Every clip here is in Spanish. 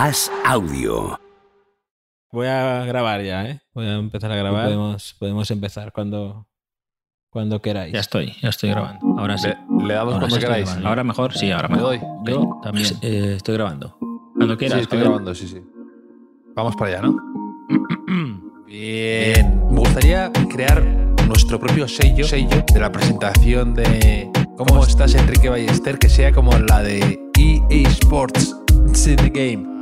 Haz audio. Voy a grabar ya, ¿eh? Voy a empezar a grabar. Podemos, podemos empezar cuando, cuando queráis. Ya estoy, ya estoy grabando. Ahora sí. Le, le damos Ahora cuando sí estoy queráis. grabando. Ahora mejor, sí, ahora Me mejor. doy. Yo también eh, estoy grabando. Cuando Sí, quieras. estoy Javier. grabando, sí, sí. Vamos para allá, ¿no? Bien. Me gustaría crear nuestro propio sello, sello de la presentación de ¿Cómo estás, Enrique Ballester? Que sea como la de EA Sports It's in the Game.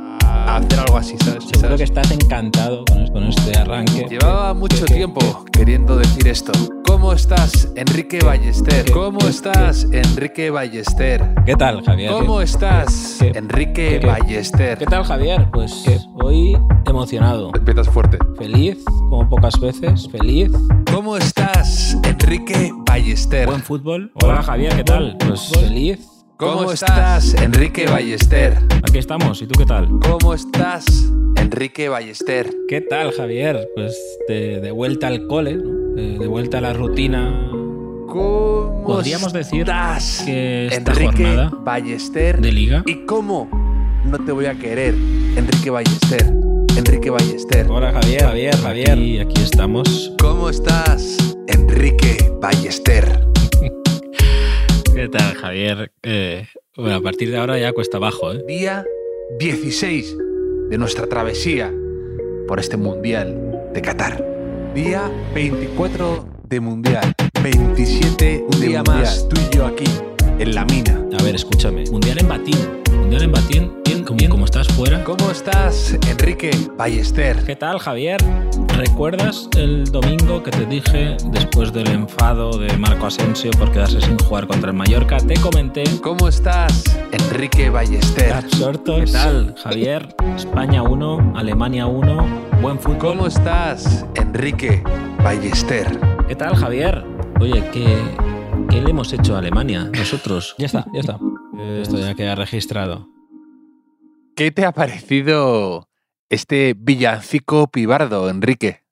Hacer algo así, ¿sabes? Seguro ¿Sabes? que estás encantado con, con este arranque. Llevaba mucho ¿Qué- qué- tiempo queriendo decir esto. ¿Cómo estás, Enrique Ballester? ¿Qué- ¿Cómo qué- estás, Enrique Ballester? ¿Qué tal, Javier? ¿Cómo estás, qué- Enrique Ballester? ¿Qué tal, Javier? Pues ¿Qué? hoy emocionado. Empiezas fuerte. Feliz, como pocas veces. Feliz. ¿Cómo estás, Enrique Ballester? Buen fútbol. Hola, Javier, ¿qué tal? Pues feliz. ¿Cómo estás, Enrique Ballester? Aquí estamos. ¿Y tú qué tal? ¿Cómo estás, Enrique Ballester? ¿Qué tal, Javier? Pues de, de vuelta al cole, ¿no? de, de vuelta a la rutina. ¿Cómo Podríamos decir estás, que esta Enrique jornada Ballester? de liga. ¿Y cómo no te voy a querer, Enrique Ballester? Enrique Ballester. Hola, Javier. Javier, Javier. Aquí, aquí estamos. ¿Cómo estás, Enrique Ballester? ¿Qué tal, Javier? Eh, bueno, a partir de ahora ya cuesta abajo, ¿eh? Día 16 de nuestra travesía por este Mundial de Qatar. Día 24 de Mundial. 27 Un de día mundial. más. Tú y yo aquí, en la mina. A ver, escúchame. Mundial en Batín. Mundial en Batín. Bien, bien. Como estás fuera. ¿Cómo estás, Enrique Ballester? ¿Qué tal, Javier? ¿Recuerdas el domingo que te dije, después del enfado de Marco Asensio por quedarse sin jugar contra el Mallorca, te comenté ¿Cómo estás, Enrique Ballester? ¿Qué tal, Javier? España 1, Alemania 1, buen fútbol. ¿Cómo estás, Enrique Ballester? ¿Qué tal, Javier? Oye, ¿qué, qué le hemos hecho a Alemania nosotros? Ya está, ya está. Esto ya queda registrado. ¿Qué te ha parecido este villancico pibardo, Enrique?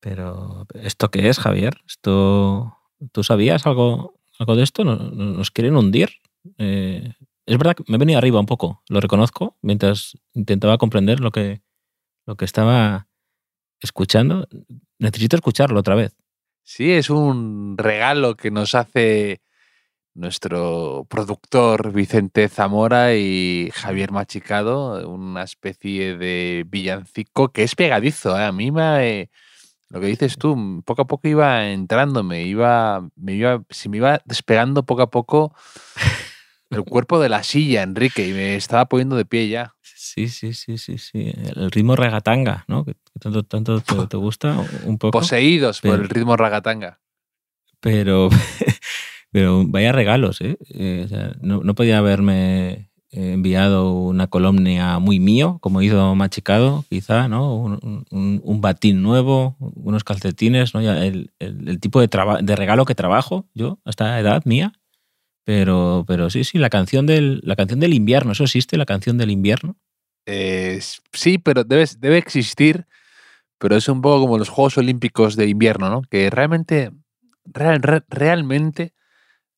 Pero, ¿esto qué es, Javier? ¿Esto, ¿Tú sabías algo, algo de esto? ¿Nos, nos quieren hundir? Eh, es verdad que me he venido arriba un poco, lo reconozco, mientras intentaba comprender lo que, lo que estaba escuchando. Necesito escucharlo otra vez. Sí, es un regalo que nos hace nuestro productor Vicente Zamora y Javier Machicado, una especie de villancico que es pegadizo. ¿eh? A mí me, lo que dices tú, poco a poco iba entrándome, iba, me iba, se me iba despegando poco a poco el cuerpo de la silla, Enrique, y me estaba poniendo de pie ya. Sí, sí, sí, sí, sí. El ritmo regatanga, ¿no? Que tanto, tanto te, te gusta un poco. Poseídos por el ritmo ragatanga. Pero, pero vaya regalos, ¿eh? Eh, o sea, no, no podía haberme enviado una columna muy mío, como hizo Machicado, quizá, ¿no? Un, un- un batín nuevo, unos calcetines, ¿no? Ya el, el- el tipo de, de regalo que trabajo yo a esta edad mía. Pero, pero sí, sí, la canción, del, la canción del invierno, ¿eso existe? La canción del invierno. Eh, sí, pero debe, debe existir, pero es un poco como los Juegos Olímpicos de invierno, ¿no? Que realmente, real- re- realmente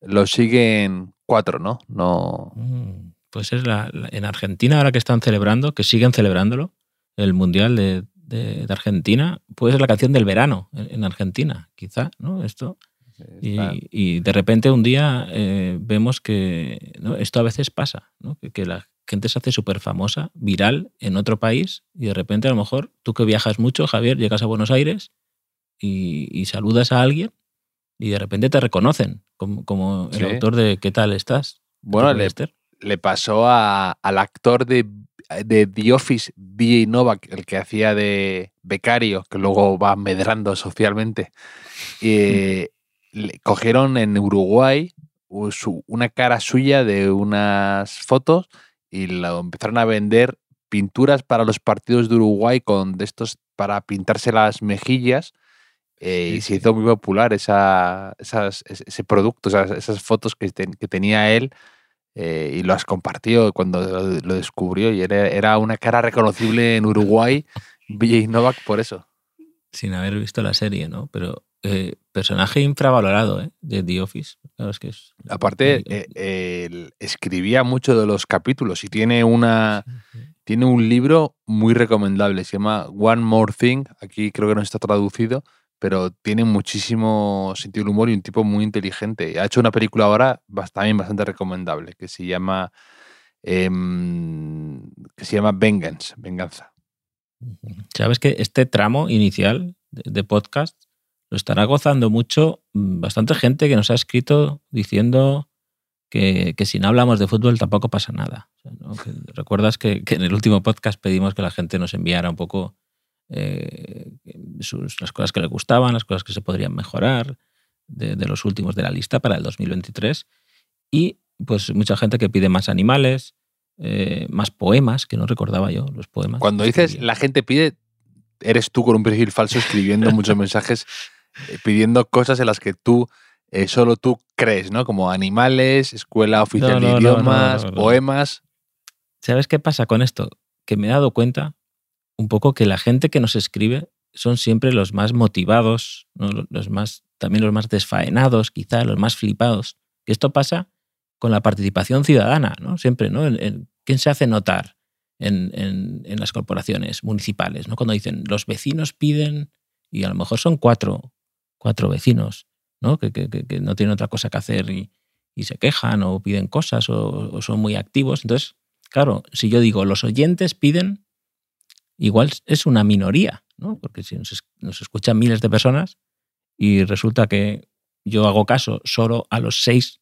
lo siguen cuatro, ¿no? No. Mm, Pues es la, la- en Argentina, ahora que están celebrando, que siguen celebrándolo, el Mundial de, de- de Argentina, puede ser la canción del verano en, en Argentina, quizá, ¿no? Esto. Y, de repente un día eh, vemos que ¿no? esto a veces pasa, ¿no? que, que la gente se hace súper famosa, viral en otro país y de repente a lo mejor tú que viajas mucho, Javier, llegas a Buenos Aires y, y saludas a alguien y de repente te reconocen como, como el autor de ¿Qué tal estás? Bueno, le, le pasó a- al actor de, de The Office, BJ Novak, el que hacía de becario, que luego va medrando socialmente. Y, le cogieron en Uruguay una cara suya de unas fotos y lo empezaron a vender pinturas para los partidos de Uruguay con de estos para pintarse las mejillas. eh, Sí, y se hizo muy popular esa, esas- ese producto, esas, esas fotos que, ten- que tenía él eh, y las compartió cuando lo, lo descubrió y era, era una cara reconocible en Uruguay, BJ Novak, por eso. sin haber visto la serie, ¿no? Pero eh, personaje infravalorado, ¿eh? De The Office. Claro, es que es. Aparte, eh, él escribía mucho de los capítulos y tiene una, tiene un libro muy recomendable, se llama One More Thing, aquí creo que no está traducido, pero tiene muchísimo sentido del humor y un tipo muy inteligente. Ha hecho una película ahora también bastante recomendable, que se llama, em, que se llama Vengeance, Venganza. Sabes que este tramo inicial de podcast lo estará gozando mucho mm, bastante gente que nos ha escrito diciendo que, si no hablamos de fútbol tampoco pasa nada. Recuerdas que, en el último podcast pedimos que la gente nos enviara un poco eh, las cosas que le gustaban, las cosas que se podrían mejorar de, los últimos de la lista para el 2023. Y pues mucha gente que pide más animales, eh, más poemas, que no recordaba yo los poemas. Cuando dices la gente pide, eres tú con un perfil falso escribiendo muchos mensajes pidiendo cosas en las que tú, eh, solo tú crees, ¿no? Como animales, escuela oficial de idiomas, poemas. ¿Sabes qué pasa con esto? Que me he dado cuenta un poco que la gente que nos escribe son siempre los más motivados, los más, también los más desfaenados, quizá los más flipados. Que esto pasa con la participación ciudadana, ¿no? Siempre, ¿no? ¿Quién se hace notar en, en, las corporaciones municipales? ¿no? Cuando dicen, los vecinos piden, y a lo mejor son cuatro cuatro vecinos, ¿no? Que, no tienen otra cosa que hacer y, se quejan o piden cosas o, son muy activos. Entonces, claro, si yo digo los oyentes piden, igual es una minoría, ¿no? Porque si nos, nos escuchan miles de personas y resulta que yo hago caso solo a los seis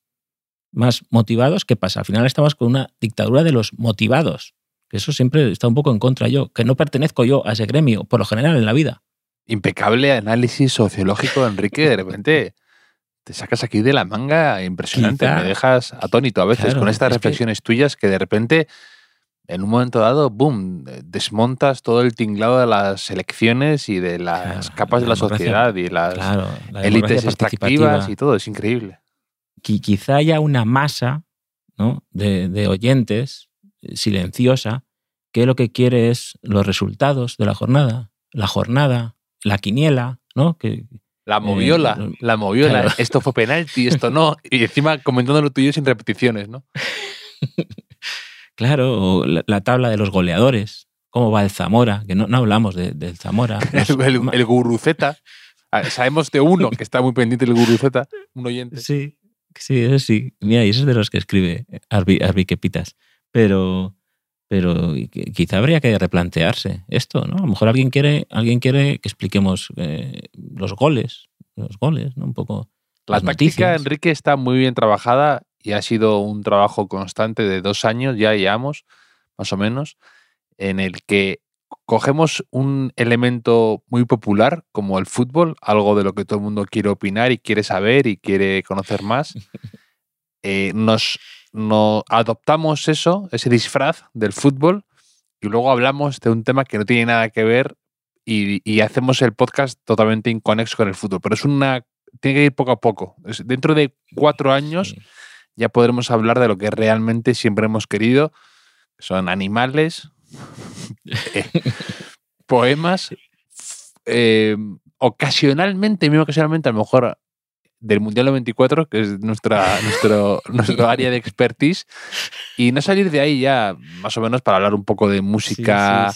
más motivados, ¿qué pasa? Al final estamos con una dictadura de los motivados. Que eso siempre está un poco en contra yo, que no pertenezco yo a ese gremio, por lo general en la vida impecable análisis sociológico, Enrique. De repente te sacas aquí de la manga impresionante. Me dejas atónito a veces con estas reflexiones tuyas que de repente, en un momento dado, boom, desmontas todo el tinglado de las elecciones y de las capas de la, sociedad y las élites extractivas y todo. Es increíble. Quizá haya una masa de, de oyentes eh, silenciosa que lo que quiere es los resultados de la jornada. La jornada la quiniela, ¿no? Que, la moviola, eh, la moviola. Esto fue penalti, esto no. Y encima comentando lo tuyo sin repeticiones, ¿no? claro, la, tabla de los goleadores. ¿Cómo va el Zamora? Que no, no hablamos del Zamora. el, el, Guruceta. Ah, sabemos de uno que está muy pendiente del Guruceta, un oyente. Sí, sí, eso sí. Mira, y eso es de los que escribe Arbi, Arbi Kepitas. Pero, pero quizá habría que replantearse esto, ¿no? A lo mejor alguien quiere, alguien quiere que expliquemos eh, los goles, los goles, ¿no? Un poco. La táctica, Enrique, está muy bien trabajada y ha sido un trabajo constante de dos años, ya llevamos, más o menos, en el que cogemos un elemento muy popular como el fútbol, algo de lo que todo el mundo quiere opinar y quiere saber y quiere conocer más, eh, nos no adoptamos eso, ese disfraz del fútbol, y luego hablamos de un tema que no tiene nada que ver y, hacemos el podcast totalmente inconexo con el fútbol. Pero es una. Tiene que ir poco a poco. dentro de cuatro años ya podremos hablar de lo que realmente siempre hemos querido. son animales, eh, poemas, eh, ocasionalmente, muy ocasionalmente, a lo mejor del Mundial 94, que es nuestra, nuestro, nuestro área de expertise, y no salir de ahí ya, más o menos, para hablar un poco de música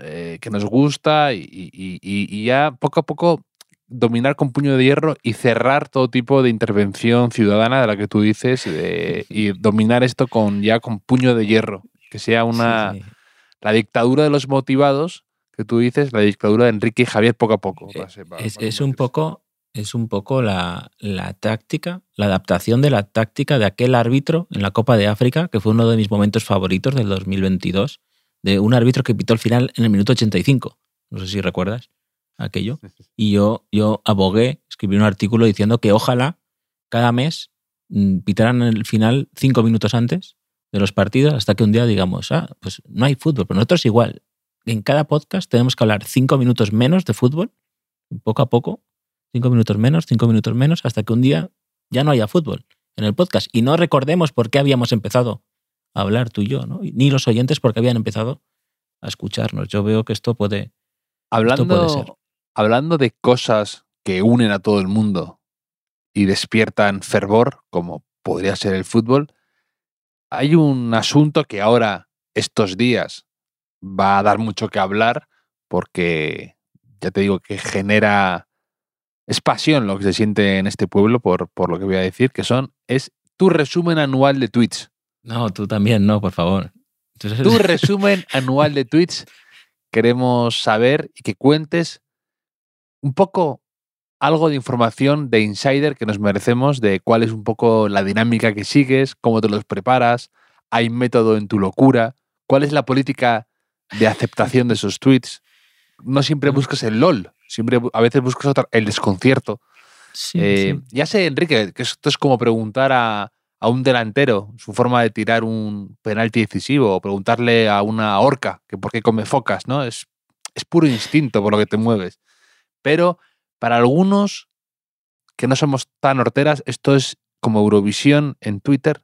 eh, que nos gusta y, ya poco a poco dominar con puño de hierro y cerrar todo tipo de intervención ciudadana de la que tú dices y dominar esto con ya con puño de hierro, que sea una la dictadura de los motivados que tú dices, la dictadura de Enrique y Javier poco a poco. Eh, es un poco es un poco la, táctica, la adaptación de la táctica de aquel árbitro en la Copa de África, que fue uno de mis momentos favoritos del 2022, de un árbitro que pitó el final en el minuto 85. No sé si recuerdas aquello. Y yo, yo abogué, escribí un artículo diciendo que ojalá cada mes mm, pitaran el final cinco minutos antes de los partidos hasta que un día digamos, ah, pues no hay fútbol, pero nosotros igual. En cada podcast tenemos que hablar cinco minutos menos de fútbol, poco a poco, cinco minutos menos, cinco minutos menos, hasta que un día ya no haya fútbol en el podcast. Y no recordemos por qué habíamos empezado a hablar tú y yo, ¿no? ni los oyentes porque habían empezado a escucharnos. Yo veo que esto puede, hablando, ser. Hablando de cosas que unen a todo el mundo y despiertan fervor, como podría ser el fútbol, hay un asunto que ahora, estos días, va a dar mucho que hablar porque ya te digo que genera es pasión lo que se siente en este pueblo por, por lo que voy a decir, que son es tu resumen anual de tweets. No, tú también, no, por favor. Tu resumen anual de tweets. Queremos saber y que cuentes un poco algo de información de insider que nos merecemos de cuál es un poco la dinámica que sigues, cómo te los preparas, hay método en tu locura, cuál es la política de aceptación de esos tweets. No siempre buscas el LOL, siempre a veces buscas el desconcierto. Eh, ya sé, Enrique, que esto es como preguntar a, a, un delantero su forma de tirar un penalti decisivo o preguntarle a una orca que por qué come focas, ¿no? Es, es puro instinto por lo que te mueves. Pero para algunos que no somos tan horteras, esto es como Eurovisión en Twitter,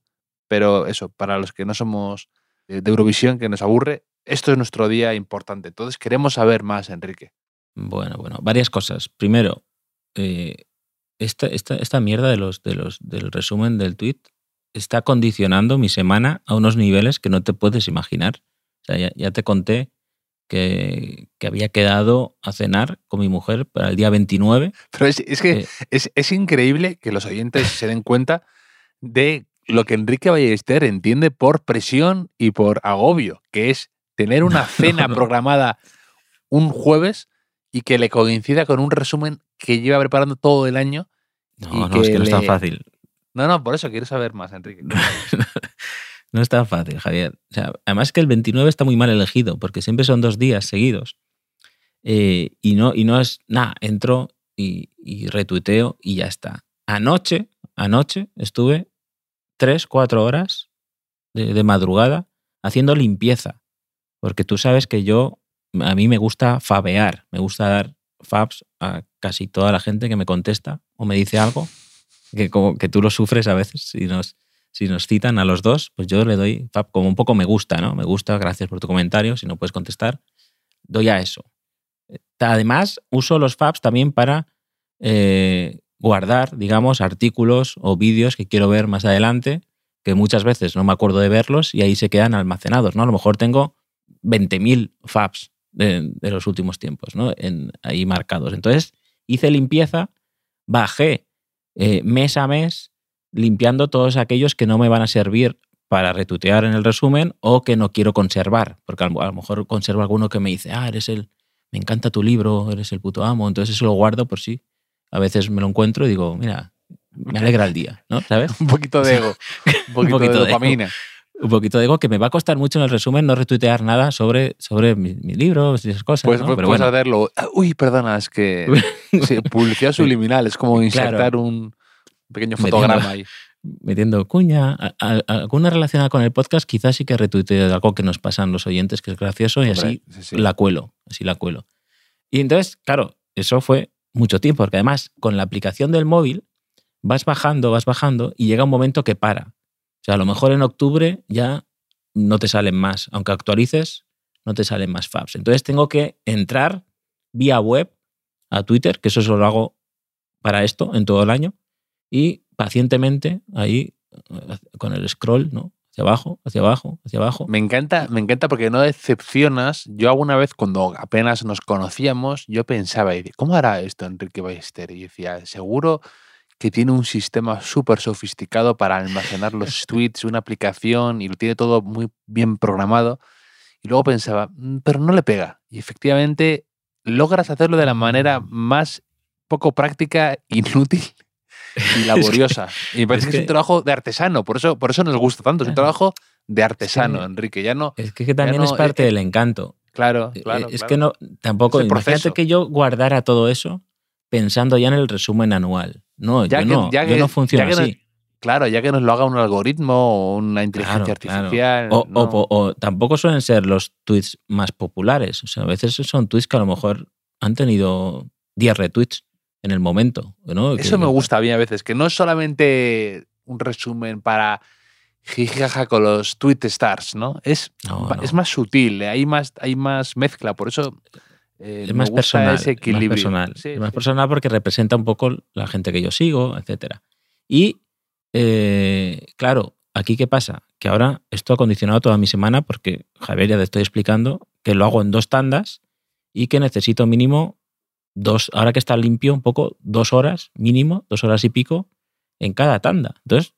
pero eso, para los que no somos de Eurovisión, que nos aburre, esto es nuestro día importante. Entonces queremos saber más, Enrique. Bueno, bueno, varias cosas. Primero, eh, esta, esta, mierda de los, de los, del resumen del tweet está condicionando mi semana a unos niveles que no te puedes imaginar. O sea, ya, te conté que, que, había quedado a cenar con mi mujer para el día 29. Pero es, es que es, es, increíble que los oyentes se den cuenta de lo que Enrique Ballester entiende por presión y por agobio, que es tener una cena programada un jueves y que le coincida con un resumen que lleva preparando todo el año. No, no, es que no es tan fácil. No, no, por eso quiero saber más, Enrique. no es tan fácil, Javier. O sea, además que el 29 está muy mal elegido, porque siempre son dos días seguidos. Eh, y, no, y no es, nada, entro y, y, retuiteo y ya está. Anoche, anoche estuve tres, cuatro horas de, de madrugada haciendo limpieza, porque tú sabes que yo a mí me gusta fabear, me gusta dar fabs a casi toda la gente que me contesta o me dice algo, que, como, que tú lo sufres a veces si nos, si nos citan a los dos, pues yo le doy fab como un poco me gusta, ¿no? Me gusta, gracias por tu comentario, si no puedes contestar, doy a eso. Además, uso los fabs también para eh, guardar, digamos, artículos o vídeos que quiero ver más adelante, que muchas veces no me acuerdo de verlos y ahí se quedan almacenados, ¿no? A lo mejor tengo 20.000 fabs de, los últimos tiempos, ¿no? En, ahí marcados. Entonces hice limpieza, bajé eh, mes a mes limpiando todos aquellos que no me van a servir para retutear en el resumen o que no quiero conservar, porque a lo, mejor conservo alguno que me dice, ah, eres el, me encanta tu libro, eres el puto amo, entonces eso lo guardo por sí. A veces me lo encuentro y digo, mira, me alegra el día, ¿no? ¿Sabes? un poquito de ego, un poquito, de dopamina un poquito de ego que me va a costar mucho en el resumen no retuitear nada sobre, sobre mis, libros y esas cosas. Pues, ¿no? pues puedes hacerlo. Ah, uy, perdona, es que publicidad subliminal, es como insertar un pequeño fotograma ahí. Metiendo cuña, alguna relacionada con el podcast, quizás sí que retuiteo algo que nos pasan los oyentes, que es gracioso, y así la cuelo, así la cuelo. Y entonces, claro, eso fue mucho tiempo, porque además con la aplicación del móvil vas bajando, vas bajando y llega un momento que para. O sea, a lo mejor en octubre ya no te salen más. Aunque actualices, no te salen más fabs. Entonces tengo que entrar vía web a Twitter, que eso solo lo hago para esto en todo el año, y pacientemente ahí con el scroll, ¿no? Hacia abajo, hacia abajo, hacia abajo. Me encanta, me encanta porque no decepcionas. Yo alguna vez cuando apenas nos conocíamos, yo pensaba, ¿cómo hará esto Enrique Ballester? Y decía, seguro que tiene un sistema súper sofisticado para almacenar los tweets, una aplicación y lo tiene todo muy bien programado. Y luego pensaba, mm, pero no le pega. Y efectivamente logras hacerlo de la manera más poco práctica, inútil y laboriosa. y me parece que, es un trabajo de artesano, por eso, por eso nos gusta tanto. Es un trabajo de artesano, Enrique. Ya no. Es que, también es parte del encanto. Claro, eh, claro. Es que no, tampoco. Imagínate que yo guardara todo eso pensando ya en el resumen anual. No, ya yo, no, ya no funciona así. claro, ya que nos lo haga un algoritmo o una inteligencia artificial. O, tampoco suelen ser los tweets más populares. O sea, a veces son tweets que a lo mejor han tenido 10 retweets en el momento. Eso me gusta bien a veces, que no es solamente un resumen para jijaja con los tweet stars, ¿no? Es, es más sutil, hay más, hay más mezcla. Por eso eh, es más personal. Ese equilibrio. más personal. es más personal porque representa un poco la gente que yo sigo, etc. Y, eh, claro, aquí qué pasa? Que ahora esto ha condicionado toda mi semana porque, Javier, ya te estoy explicando que lo hago en dos tandas y que necesito mínimo dos, ahora que está limpio un poco, dos horas mínimo, dos horas y pico en cada tanda. Entonces,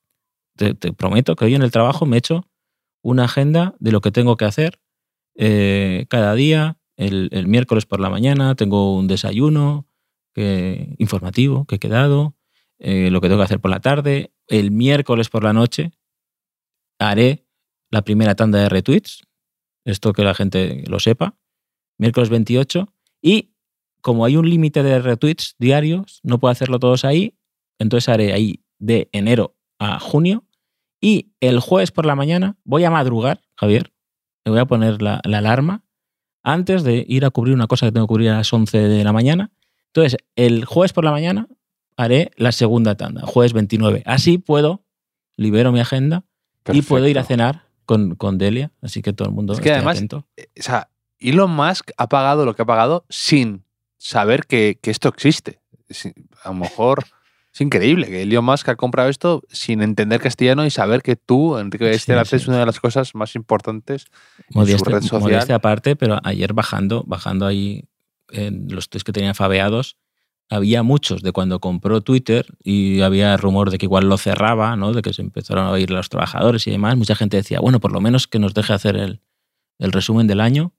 te, prometo que hoy en el trabajo me he hecho una agenda de lo que tengo que hacer eh, cada día. El, miércoles por la mañana tengo un desayuno informativo que he quedado, eh, lo que tengo que hacer por la tarde. El miércoles por la noche haré la primera tanda de retweets, esto que la gente lo sepa, miércoles 28, y como hay un límite de retweets diarios, no puedo hacerlo todos ahí, entonces haré ahí de enero a junio y el jueves por la mañana voy a madrugar, Javier, me voy a poner la, alarma antes de ir a cubrir una cosa que tengo que cubrir a las 11 de la mañana. Entonces, el jueves por la mañana haré la segunda tanda, jueves 29. Así puedo, libero mi agenda y puedo ir a cenar con, con, Delia. Así que todo el mundo es que además, atento. Eh, o sea, Elon Musk ha pagado lo que ha pagado sin saber que, que esto existe. A lo mejor es increíble que Elon Musk ha comprado esto sin entender castellano y saber que tú, Enrique Esther, haces una de las cosas más importantes modestia, en su red social. Modestia aparte, pero ayer bajando, bajando ahí en los tweets que tenía fabeados, había muchos de cuando compró Twitter y había rumor de que igual lo cerraba, ¿no? de que se empezaron a oír los trabajadores y demás. Mucha gente decía, bueno, por lo menos que nos deje hacer el, el resumen del año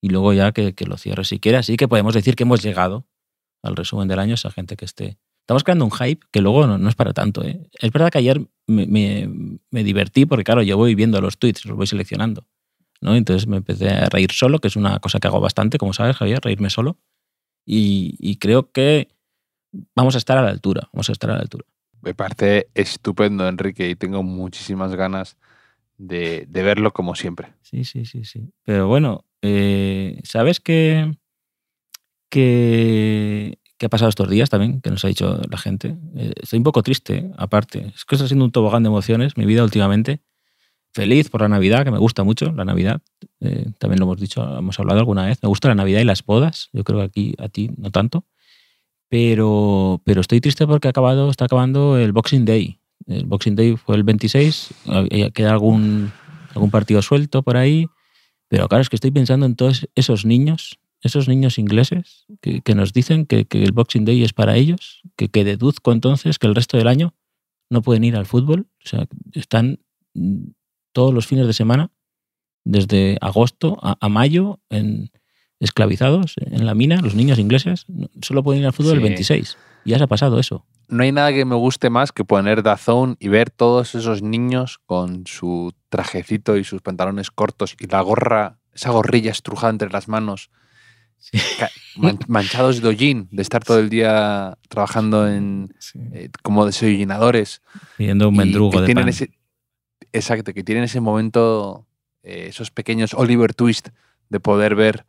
y luego ya que, que, lo cierre si quiere. Así que podemos decir que hemos llegado al resumen del año, esa gente que esté Estamos creando un hype que luego no, es para tanto. ¿eh? Es verdad que ayer me, divertí porque, claro, yo voy viendo los tweets, los voy seleccionando. ¿no? Entonces me empecé a reír solo, que es una cosa que hago bastante, como sabes, Javier, reírme solo. Y, creo que vamos a estar a la altura. Vamos a estar a la altura. Me parece estupendo, Enrique, y tengo muchísimas ganas de, verlo como siempre. Sí, sí, sí, sí. Pero bueno, eh, ¿sabes qué? que ¿Qué ha pasado estos días también, que nos ha dicho la gente. Eh, estoy un poco triste, aparte. Es que está siendo un tobogán de emociones mi vida últimamente. Feliz por la Navidad, que me gusta mucho la Navidad. Eh, también lo hemos dicho, hemos hablado alguna vez. Me gusta la Navidad y las bodas. Yo creo que aquí a ti no tanto. Pero, pero estoy triste porque ha acabado, está acabando el Boxing Day. El Boxing Day fue el 26. Queda algún, algún partido suelto por ahí. Pero claro, es que estoy pensando en todos esos niños esos niños ingleses que, nos dicen que, el Boxing Day es para ellos, que, que deduzco entonces que el resto del año no pueden ir al fútbol, o sea, están todos los fines de semana, desde agosto a, mayo, en, esclavizados en la mina, los niños ingleses, solo pueden ir al fútbol el 26. Ya se ha pasado eso. No hay nada que me guste más que poner Dazón y ver todos esos niños con su trajecito y sus pantalones cortos y la gorra, esa gorrilla estrujada entre las manos manchados de hollín, de estar todo el día trabajando en eh, como desayunadores. Pidiendo un mendrugo de pan. exacto, que tienen ese momento, eh, esos pequeños Oliver Twist de poder ver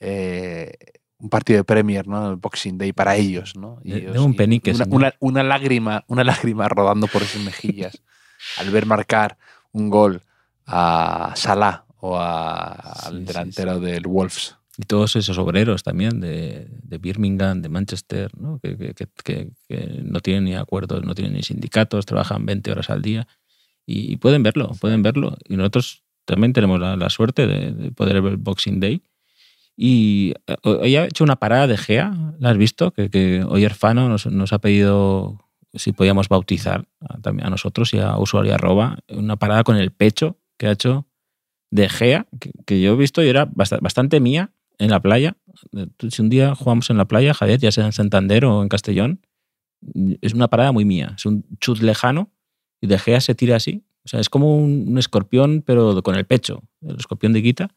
eh, un partido de Premier, ¿no? El Boxing Day para ellos, ¿no? un penique. Una, una, lágrima, una lágrima rodando por esas mejillas al ver marcar un gol a Salah o al delantero del Wolves. Y todos esos obreros también de, de Birmingham, de Manchester, ¿no? Que, que, que, que, no tienen ni acuerdos, no tienen ni sindicatos, trabajan 20 horas al día y, pueden verlo, pueden verlo. Y nosotros también tenemos la, suerte de, poder ver el Boxing Day. Y eh, hoy ha hecho una parada de GEA, ¿la has visto? Que, hoy Erfano nos, nos ha pedido si podíamos bautizar a, a nosotros y a usuario arroba, una parada con el pecho que ha hecho de Gea, que, que yo he visto y era bastante mía, en la playa. Si un día jugamos en la playa, Javier, ya sea en Santander o en Castellón, es una parada muy mía. Es un chut lejano y de Gea se tira así. O sea, es como un, escorpión, pero con el pecho. El escorpión de Guita,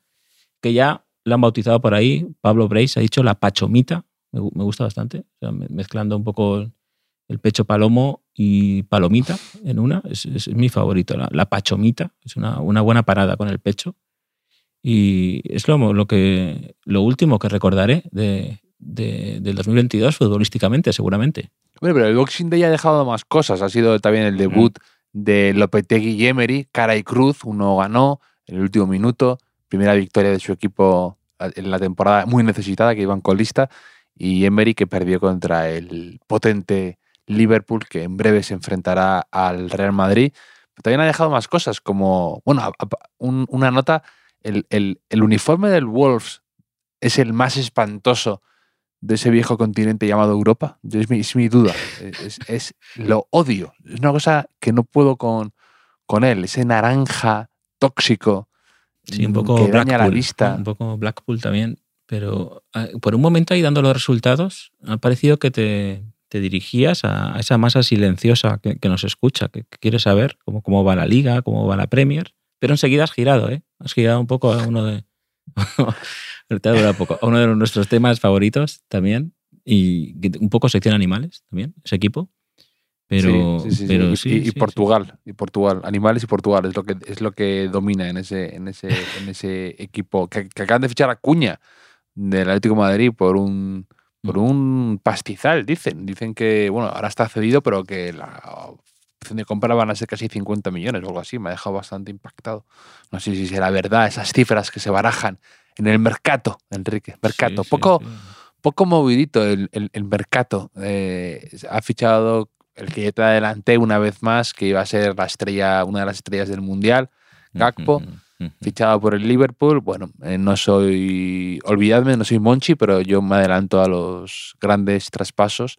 que ya la han bautizado por ahí. Pablo Brace ha dicho la pachomita. Me, gusta bastante. mezclando un poco el pecho palomo y palomita en una. Es, mi favorito. La, pachomita. Es una, una buena parada con el pecho. Y es lo, lo, que, lo último que recordaré de, de, del 2022 futbolísticamente, seguramente. Bueno, pero el Boxing Day ha dejado más cosas. Ha sido también el debut de Lopetegui y Emery, cara y cruz. Uno ganó en el último minuto. Primera victoria de su equipo en la temporada muy necesitada, que iban colista. Y Emery que perdió contra el potente Liverpool, que en breve se enfrentará al Real Madrid. Pero también ha dejado más cosas, como, bueno, una nota el, el- el uniforme del Wolves es el más espantoso de ese viejo continente llamado Europa. Es, mi, es mi duda. Es, es- lo odio. Es una cosa que no puedo con, con él. Ese naranja tóxico Sí, un mm, poco que daña la vista. Un poco Blackpool también. Pero ah, por un momento ahí dando los resultados, ha parecido que te, te dirigías a a esa masa silenciosa que, que nos escucha, que, que quiere saber cómo, cómo va la liga, cómo va la Premier. Pero enseguida has girado, ¿eh? Has girado un poco a uno de. te ha durado poco. A uno de nuestros temas favoritos también. Y un poco sección animales también, ese equipo. Pero Sí, sí, sí, pero Y-. Portugal, y Portugal, animales y Portugal es lo que es lo que domina en ese en ese en ese equipo que, que acaban de fichar a Cuña del Atlético de Madrid por un por Mm. un pastizal, dicen, dicen que bueno, ahora está cedido, pero que la de compra van a ser casi 50 millones o algo así, me ha dejado bastante impactado. No sé si será verdad esas cifras que se barajan en el mercado, Enrique, mercado, Sí, poco sí. poco movidito el, el, el mercado. Eh, ha fichado el que ya te adelanté una vez más, que iba a ser la estrella, una de las estrellas del Mundial, Gakpo, fichado por el Liverpool. Bueno, eh, no soy, olvidadme, no soy Monchi, pero yo me adelanto a los grandes traspasos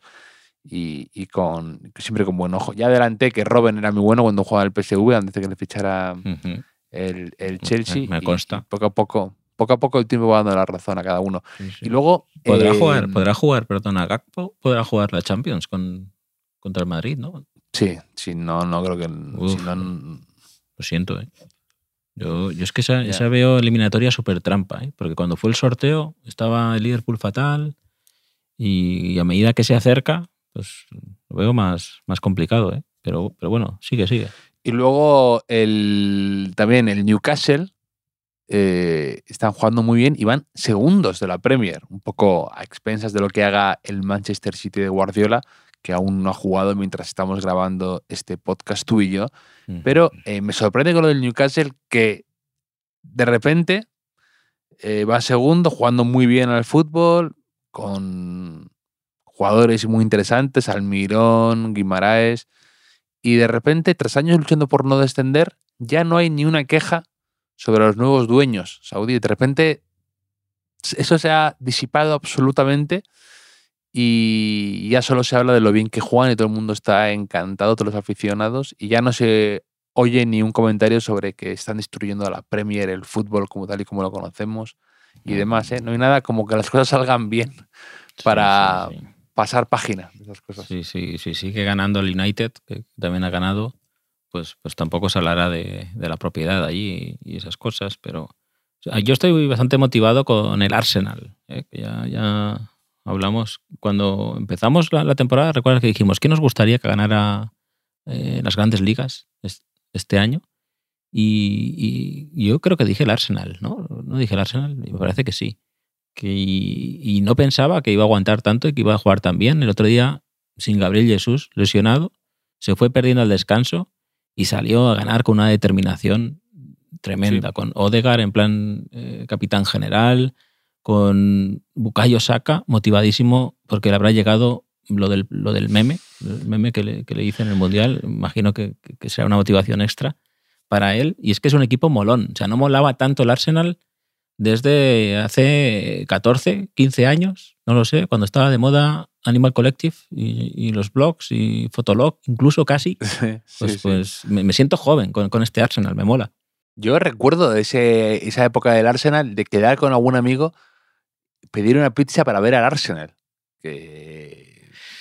y, y con siempre con buen ojo. Ya adelanté que Robben era muy bueno cuando jugaba el PSV, antes de que le fichara el, el Chelsea. me consta. y poco a poco, poco a poco el tiempo va dando la razón a cada uno. Sí, sí. Y luego... Podrá eh, jugar, podrá jugar, perdona, Gakpo podrá jugar la Champions con, contra el Madrid, ¿no? Sí, sí, no, no creo que. Uf. si no, n- Lo siento, ¿eh? Yo, yo es que esa, esa veo eliminatoria súper trampa, ¿eh? Porque cuando fue el sorteo estaba el Liverpool fatal y, a medida que se acerca, pues lo veo más, más complicado, ¿eh? Pero, pero bueno, sigue, sigue. Y luego el, también el Newcastle eh, están jugando muy bien y van segundos de la Premier, un poco a expensas de lo que haga el Manchester City de Guardiola, que aún no ha jugado mientras estamos grabando este podcast tú y yo. Pero eh, me sorprende con lo del Newcastle que de repente eh, va segundo, jugando muy bien al fútbol, con jugadores muy interesantes, Almirón, Guimaraes, y de repente, tras años luchando por no descender, ya no hay ni una queja sobre los nuevos dueños saudíes. De repente, eso se ha disipado absolutamente y ya solo se habla de lo bien que juegan y todo el mundo está encantado, todos los aficionados, y ya no se oye ni un comentario sobre que están destruyendo a la Premier, el fútbol como tal y como lo conocemos y demás. ¿eh? No hay nada como que las cosas salgan bien Sí, para sí, sí. Pasar página esas cosas. Sí, sí, sí, sigue ganando el United, que también ha ganado, pues, pues tampoco se hablará de, la propiedad allí y esas cosas, pero yo estoy bastante motivado con el Arsenal, ¿eh? ya, ya hablamos cuando empezamos la, temporada, recuerdas que dijimos que nos gustaría que ganara eh, las grandes ligas es- este año. Y, y yo creo que dije el Arsenal, ¿no? No dije el Arsenal, y me parece que sí. Que, y, no pensaba que iba a aguantar tanto y que iba a jugar tan bien. El otro día, sin Gabriel Jesús, lesionado, se fue perdiendo al descanso y salió a ganar con una determinación tremenda, Sí. con Odegar en plan eh, capitán general, con Bukayo Saka motivadísimo porque le habrá llegado lo del, lo del meme, el meme que le, que le hice en el Mundial, imagino que, que- que será una motivación extra para él. Y es que es un equipo molón, o sea, no molaba tanto el Arsenal desde hace 14, 15 años, no lo sé, cuando estaba de moda Animal Collective y, y los blogs y Fotolog, incluso casi, Sí, pues, sí. pues me, me siento joven con, con este Arsenal, me mola. Yo recuerdo ese, esa época del Arsenal de quedar con algún amigo, pedir una pizza para ver al Arsenal. Que,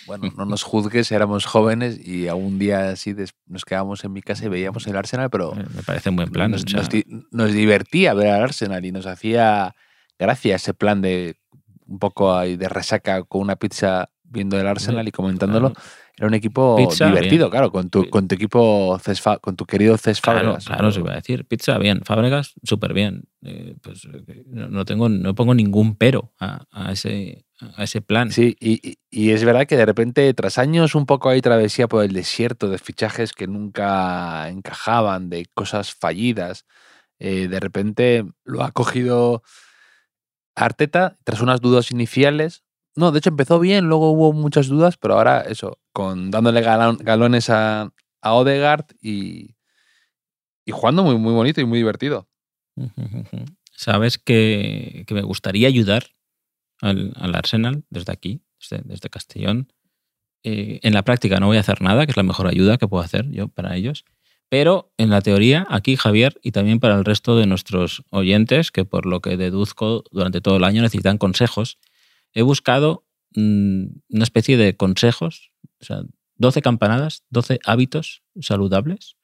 bueno, no nos juzgues, éramos jóvenes y algún día así nos quedábamos en mi casa y veíamos el Arsenal, pero Me me parece un buen plan. nos, o sea, nos di- nos divertía ver al Arsenal y nos hacía gracia ese plan de un poco ahí de resaca con una pizza viendo el Arsenal y comentándolo. claro. Era un equipo Pizza, divertido, bien. claro, con tu, con tu equipo, Cés Fa- con tu querido Cés Claro, Fábregas. claro, se iba a decir. Pizza, bien. Fábregas, súper bien. Eh, pues eh, no, no tengo, no pongo ningún pero a, a ese, a ese plan. Sí, y, y- es verdad que de repente, tras años un poco ahí travesía por el desierto de fichajes que nunca encajaban, de cosas fallidas, eh, de repente lo ha cogido Arteta tras unas dudas iniciales. No, de hecho empezó bien, luego hubo muchas dudas, pero ahora eso, con dándole galones a, a Odegaard y, y jugando muy, muy bonito y muy divertido. Sabes que, que me gustaría ayudar al, al Arsenal desde aquí, desde, desde Castellón. Eh, en la práctica no voy a hacer nada, que es la mejor ayuda que puedo hacer yo para ellos. Pero en la teoría, aquí Javier y también para el resto de nuestros oyentes, que por lo que deduzco durante todo el año necesitan consejos, he buscado mm, una especie de consejos, o sea, 12 campanadas, 12 hábitos saludables.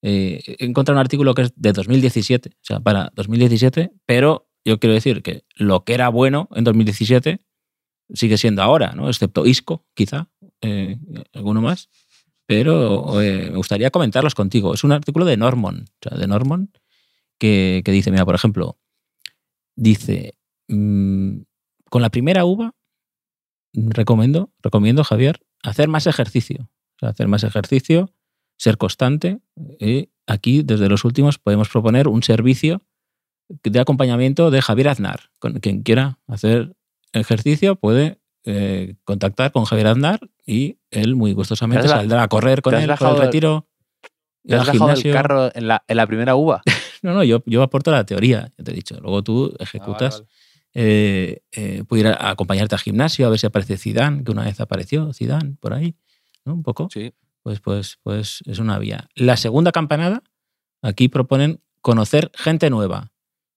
Eh, he encontrado un artículo que es de 2017, o sea, para 2017, pero yo quiero decir que lo que era bueno en 2017 sigue siendo ahora, ¿no? Excepto Isco, quizá, eh, alguno más. Pero eh, me gustaría comentarlos contigo. Es un artículo de Normon, o sea, de Normon, que, dice, mira, por ejemplo, dice, mmm, con la primera uva, recomiendo, recomiendo, Javier, hacer más ejercicio. Hacer más ejercicio, ser constante. Y aquí, desde los últimos, podemos proponer un servicio de acompañamiento de Javier Aznar. Con quien quiera hacer ejercicio puede eh, contactar con Javier Aznar y él muy gustosamente saldrá a correr con él por el retiro. ¿Te has dejado el carro en la, en la, primera uva? no, no, yo, yo aporto la teoría, ya te he dicho. Luego tú ejecutas. Ah, vale, vale. Eh, eh, puedo ir a, a, acompañarte al gimnasio a ver si aparece Zidane, que una vez apareció Zidane por ahí, ¿no? Un poco. Sí. Pues, pues, pues es una vía. La segunda campanada, aquí proponen conocer gente nueva.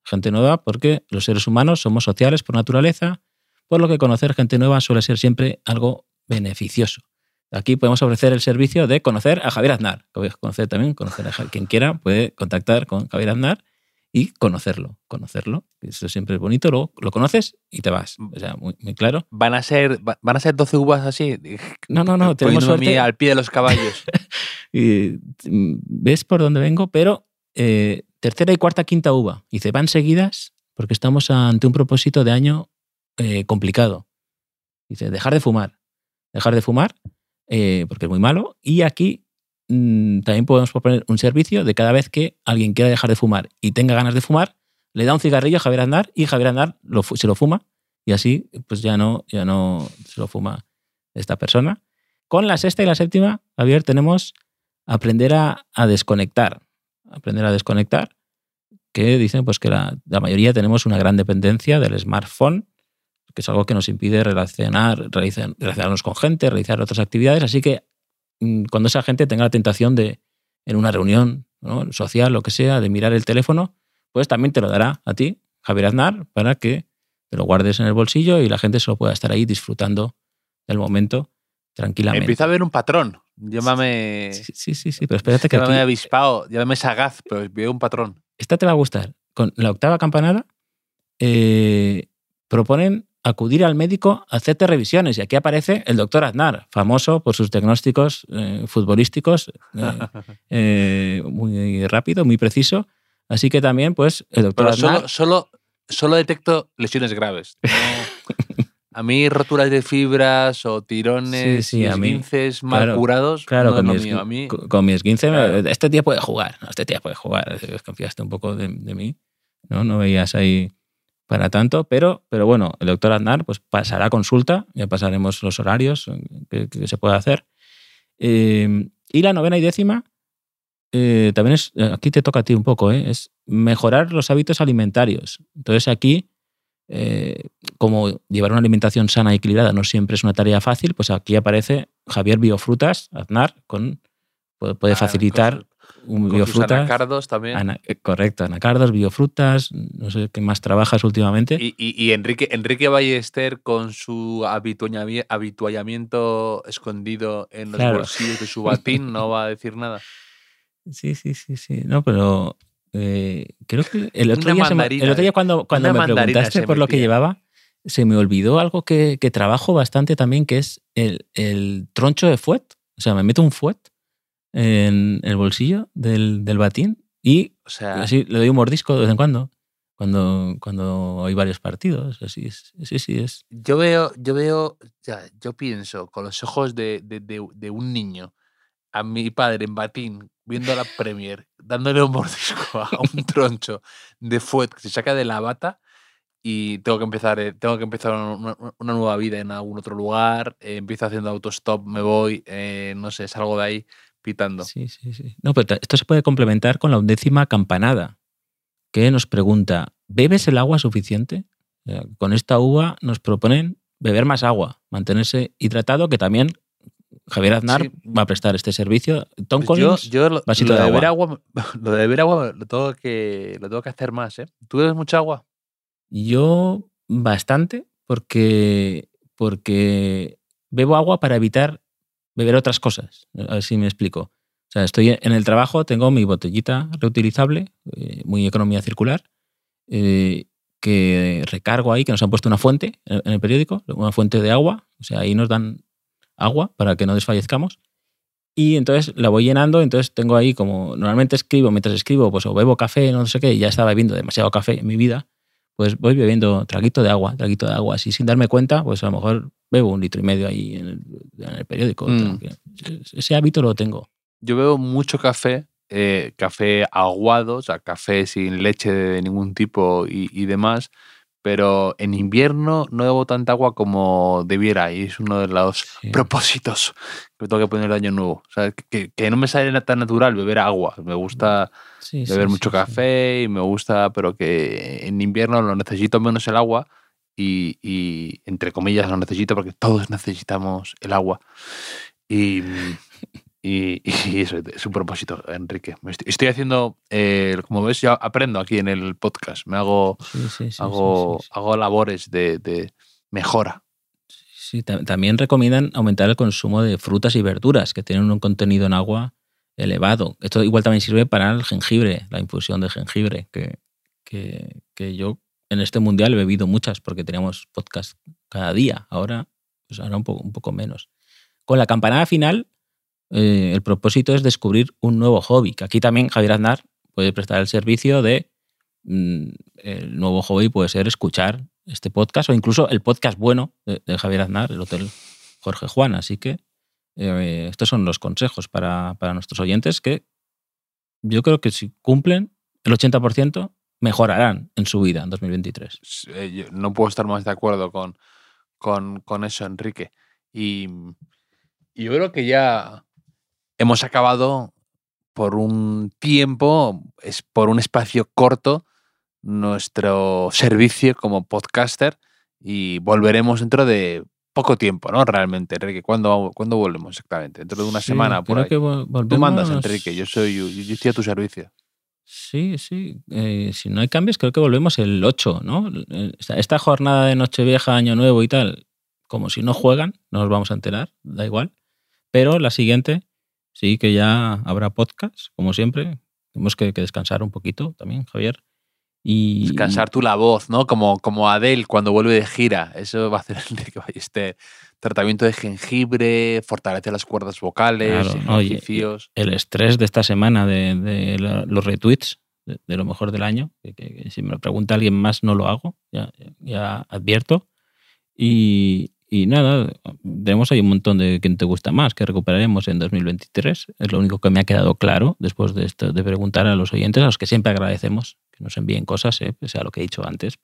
Gente nueva porque los seres humanos somos sociales por naturaleza, por lo que conocer gente nueva suele ser siempre algo beneficioso. Aquí podemos ofrecer el servicio de conocer a Javier Aznar. Conocer también, conocer a quien quiera, puede contactar con Javier Aznar y conocerlo, conocerlo. Eso siempre es bonito, luego lo conoces y te vas. O sea, muy, muy claro. ¿Van a ser van a ser 12 uvas así? No, no, no, tenemos suerte. al pie de los caballos. y, ¿Ves por dónde vengo? Pero eh, tercera y cuarta, quinta uva. Y se van seguidas porque estamos ante un propósito de año eh, complicado. Dice, dejar de fumar. Dejar de fumar, eh, porque es muy malo. Y aquí mmm, también podemos proponer un servicio de cada vez que alguien quiera dejar de fumar y tenga ganas de fumar, le da un cigarrillo a Javier Andar y Javier Andar se lo fuma y así pues ya no, ya no se lo fuma esta persona. Con la sexta y la séptima, Javier, tenemos aprender a desconectar. Aprender a desconectar, que dicen pues que la, mayoría tenemos una gran dependencia del smartphone que es algo que nos impide relacionar, relacionarnos con gente, realizar otras actividades. Así que mm, cuando esa gente tenga la tentación de, en una reunión social, lo que sea, de mirar el teléfono, pues también te lo dará a ti, Javier Aznar, para que te lo guardes en el bolsillo y la gente solo pueda estar ahí disfrutando del momento tranquilamente. Empieza a haber un patrón. Llámame. Sí, sí, sí, sí pero espérate que. Llámame aquí... avispado, llámame sagaz, pero veo un patrón. Esta te va a gustar. Con la octava campanada eh, proponen acudir al médico a hacerte revisiones. Y aquí aparece el doctor Aznar, famoso por sus diagnósticos eh, futbolísticos, eh, muy rápido, muy preciso. Así que también, pues, el doctor Pero Aznar... Solo, solo, solo detecto lesiones graves. No, a mí roturas de fibras o tirones, sí, sí, esguinces mal claro, curados, claro, no con, es mi mío. A mí, con, con mi esguince, claro. este tío puede jugar, no, este tío puede jugar, desconfiaste un poco de, de mí, ¿no? No veías ahí para tanto, pero, pero bueno, el doctor Aznar pues, pasará consulta, ya pasaremos los horarios que, que se puede hacer. Eh, y la novena y décima, eh, también es, aquí te toca a ti un poco, ¿eh? es mejorar los hábitos alimentarios. Entonces aquí, eh, como llevar una alimentación sana y equilibrada no siempre es una tarea fácil, pues aquí aparece Javier Biofrutas, Aznar, con, puede, puede facilitar... Ah, un biofrutas. Anacardos también. Ana, correcto, anacardos, biofrutas, no sé qué más trabajas últimamente. Y, y, y Enrique, Enrique Ballester con su habituallamiento escondido en los claro. bolsillos de su batín no va a decir nada. Sí, sí, sí, sí. No, pero eh, creo que el otro, día, me, el otro día, cuando, cuando me preguntaste por lo que llevaba, se me olvidó algo que, que trabajo bastante también, que es el, el troncho de fuet. O sea, me meto un fuet en el bolsillo del, del batín y o sea, así le doy un mordisco de vez en cuando. Cuando, cuando hay varios partidos, así es, sí, sí es. Yo veo, yo veo, ya, yo pienso con los ojos de, de, de, de, un niño a mi padre en batín viendo la Premier, dándole un mordisco a un troncho de fuet que se saca de la bata y tengo que empezar, eh, tengo que empezar una, nueva vida en algún otro lugar, eh, empiezo haciendo autostop, me voy, eh, no sé, salgo de ahí pitando. Sí, sí, sí. No, pero esto se puede complementar con la undécima campanada, que nos pregunta, ¿bebes el agua suficiente? Con esta uva nos proponen beber más agua, mantenerse hidratado, que también Javier Aznar va a prestar este servicio. Tom Pues yo, yo lo, vasito lo de de beber agua. lo de beber agua lo tengo que, lo tengo que hacer más, ¿eh? ¿Tú bebes mucha agua? Yo bastante, porque, porque bebo agua para evitar beber otras cosas. A ver si me explico. O sea, estoy en el trabajo, tengo mi botellita reutilizable, eh, muy economía circular, eh, que recargo ahí, que nos han puesto una fuente en en el periódico, una fuente de agua. O sea, ahí nos dan agua para que no desfallezcamos. Y entonces la voy llenando, entonces tengo ahí como, normalmente escribo, mientras escribo, pues o bebo café, no sé qué, y ya estaba bebiendo demasiado café en mi vida, pues voy bebiendo traguito de agua, traguito de agua, así sin darme cuenta, pues a lo mejor bebo un litro y medio ahí en el, en el periódico. Mm. que- Ese hábito lo tengo. Yo bebo mucho café, eh, café aguado, o sea, café sin leche de ningún tipo y, y demás, pero en invierno no bebo tanta agua como debiera y es uno de los Sí. propósitos que tengo que poner el año nuevo. O sea, que, que no me sale tan natural beber agua. Me gusta Sí, sí, beber sí, mucho café y me gusta, pero que en invierno lo necesito menos el agua y, y, entre comillas lo necesito porque todos necesitamos el agua. Y, y, y eso es un propósito, Enrique. Estoy, haciendo, eh, como ves, ya aprendo aquí en el podcast. Me hago, Sí, sí, sí, sí, hago, hago labores de, de mejora. Sí, ta- también recomiendan aumentar el consumo de frutas y verduras que tienen un contenido en agua elevado. Esto igual también sirve para el jengibre, la infusión de jengibre, que, que, que yo en este mundial he bebido muchas porque teníamos podcast cada día. Ahora, pues ahora un, poco, un poco menos. Con la campanada final, eh, el propósito es descubrir un nuevo hobby, que aquí también Javier Aznar puede prestar el servicio de mm, el nuevo hobby puede ser escuchar este podcast o incluso el podcast bueno de, Javier Aznar, el Hotel Jorge Juan. Así que eh, estos son los consejos para, para nuestros oyentes que yo creo que si cumplen el 80% mejorarán en su vida en 2023. S- eh, no puedo estar más de acuerdo con, con, con eso, Enrique. Y, y yo creo que ya hemos acabado por un tiempo, es por un espacio corto, nuestro servicio como podcaster y volveremos dentro de poco tiempo, ¿no? Realmente, Enrique. ¿Cuándo, ¿cuándo volvemos exactamente? Dentro de una Sí, semana, por ahí. que Tú mandas, Enrique. Yo soy yo, yo estoy a tu servicio. Sí, sí. Eh, si no hay cambios, creo que volvemos el 8, ¿no? Esta, esta jornada de Nochevieja, Año Nuevo y tal, como si no juegan, no nos vamos a enterar, da igual. Pero la siguiente, sí que ya habrá podcast, como siempre. Tenemos que, que descansar un poquito también, Javier. Y, Descansar tú la voz, ¿no? Como, como Adele cuando vuelve de gira. Eso va a hacer Enrique Ballester. Tratamiento de jengibre, fortalece las cuerdas vocales, Claro, ejercicios. el estrés de esta semana de, de la- los retweets de, de lo mejor del año, que, que- que si me lo pregunta alguien más no lo hago, ya, ya advierto. Y, y nada, tenemos ahí un montón de quien te gusta más que recuperaremos en 2023. Es lo único que me ha quedado claro después de, esto, de preguntar a los oyentes, a los que siempre agradecemos que nos envíen cosas, eh, pese a lo que he dicho antes.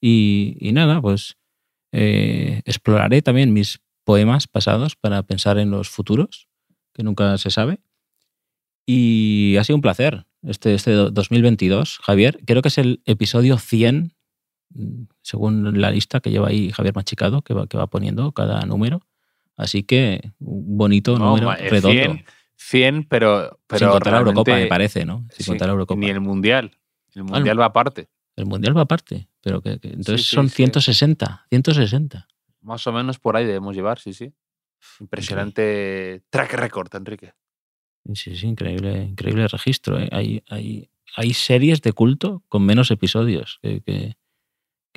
Y, y nada, pues eh, exploraré también mis poemas pasados para pensar en los futuros, que nunca se sabe. Y ha sido un placer este, este do- 2022, Javier. Creo que es el episodio 100, mm, según la lista que lleva ahí Javier Machicado, que va, que va poniendo cada número. Así que un bonito No, número eh, redondo. 100, 100, pero, pero sin contar la Eurocopa, me parece, ¿no? Sin sí, contar la Eurocopa. Ni el Mundial. El Mundial va aparte. El Mundial va aparte. Pero que, que- entonces sí, son sí. 160. 160. Más o menos por ahí debemos llevar, sí, sí. Impresionante track record, Enrique. Sí, sí, increíble, increíble registro. ¿eh? Hay, hay, hay series de culto con menos episodios que, que,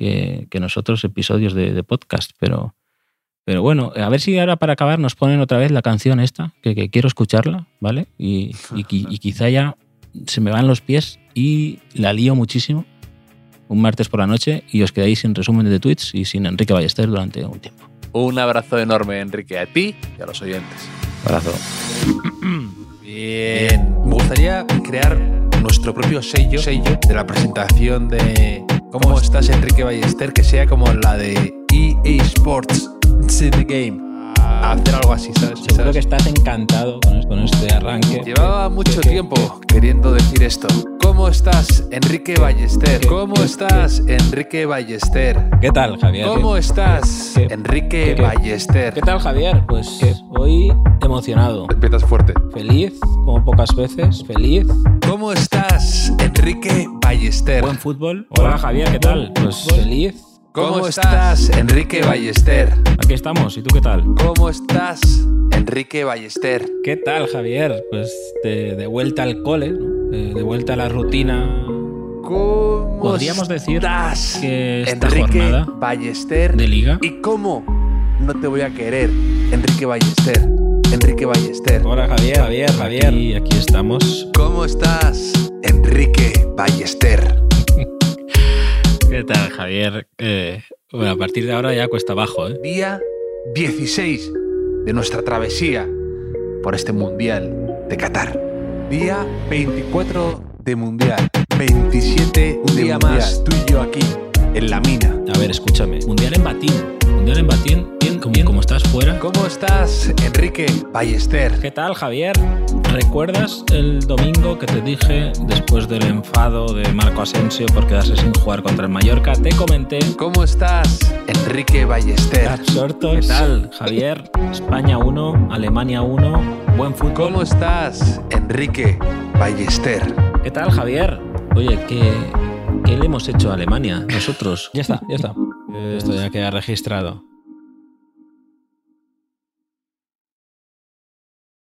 que- que nosotros episodios de, de podcast, pero, pero bueno, a ver si ahora para acabar nos ponen otra vez la canción esta, que, que quiero escucharla, ¿vale? Y, y y quizá ya se me van los pies y la lío muchísimo un martes por la noche y os quedáis sin resumen de tweets y sin Enrique Ballester durante un tiempo. Un abrazo enorme, Enrique, a ti y a los oyentes. Abrazo. Bien. Me gustaría crear nuestro propio sello, sello de la presentación de ¿Cómo estás, Enrique Ballester? Que sea como la de EA Sports. It's in the game. A hacer algo así, ¿sabes? Seguro ¿Sabes? que estás encantado con, con este arranque. Llevaba mucho ¿Qué- qué- tiempo queriendo decir esto. ¿Cómo estás, Enrique Ballester? ¿Qué- ¿Cómo qué- estás, Enrique Ballester? ¿Qué tal, Javier? ¿Cómo estás, qué- Enrique qué- qué- Ballester? ¿Qué tal, Javier? Pues hoy emocionado. Empiezas fuerte. Feliz, como pocas veces. Feliz. ¿Cómo estás, Enrique Ballester? Buen fútbol. Hola, Javier, ¿qué tal? Pues feliz. ¿Cómo estás, Enrique Ballester? Aquí estamos. ¿Y tú qué tal? ¿Cómo estás, Enrique Ballester? ¿Qué tal, Javier? Pues de, de vuelta al cole, ¿no? de, de vuelta a la rutina ¿Cómo Podríamos decir estás, que esta Enrique jornada Ballester? de liga. ¿Y cómo no te voy a querer, Enrique Ballester? Enrique Ballester. Hola, Javier. Javier, Javier. Y aquí estamos. ¿Cómo estás, Enrique Ballester? ¿Qué tal, Javier? Eh, bueno, a partir de ahora ya cuesta abajo, ¿eh? Día 16 de nuestra travesía por este Mundial de Qatar. Día 24 de Mundial. 27 Un día más, tú y yo aquí, en la mina. A ver, escúchame. Mundial en batín. Mundial en batín. Bien, como estás fuera. ¿Cómo estás, Enrique Ballester? ¿Qué tal, Javier? ¿Recuerdas el domingo que te dije, después del enfado de Marco Asensio por quedarse sin jugar contra el Mallorca, te comenté ¿Cómo estás, Enrique Ballester? absortos. ¿Qué tal, Javier? España 1, Alemania 1, buen fútbol. ¿Cómo estás, Enrique Ballester? ¿Qué tal, Javier? Oye, ¿qué, ¿qué le hemos hecho a Alemania nosotros? Ya está, ya está. Esto ya queda registrado.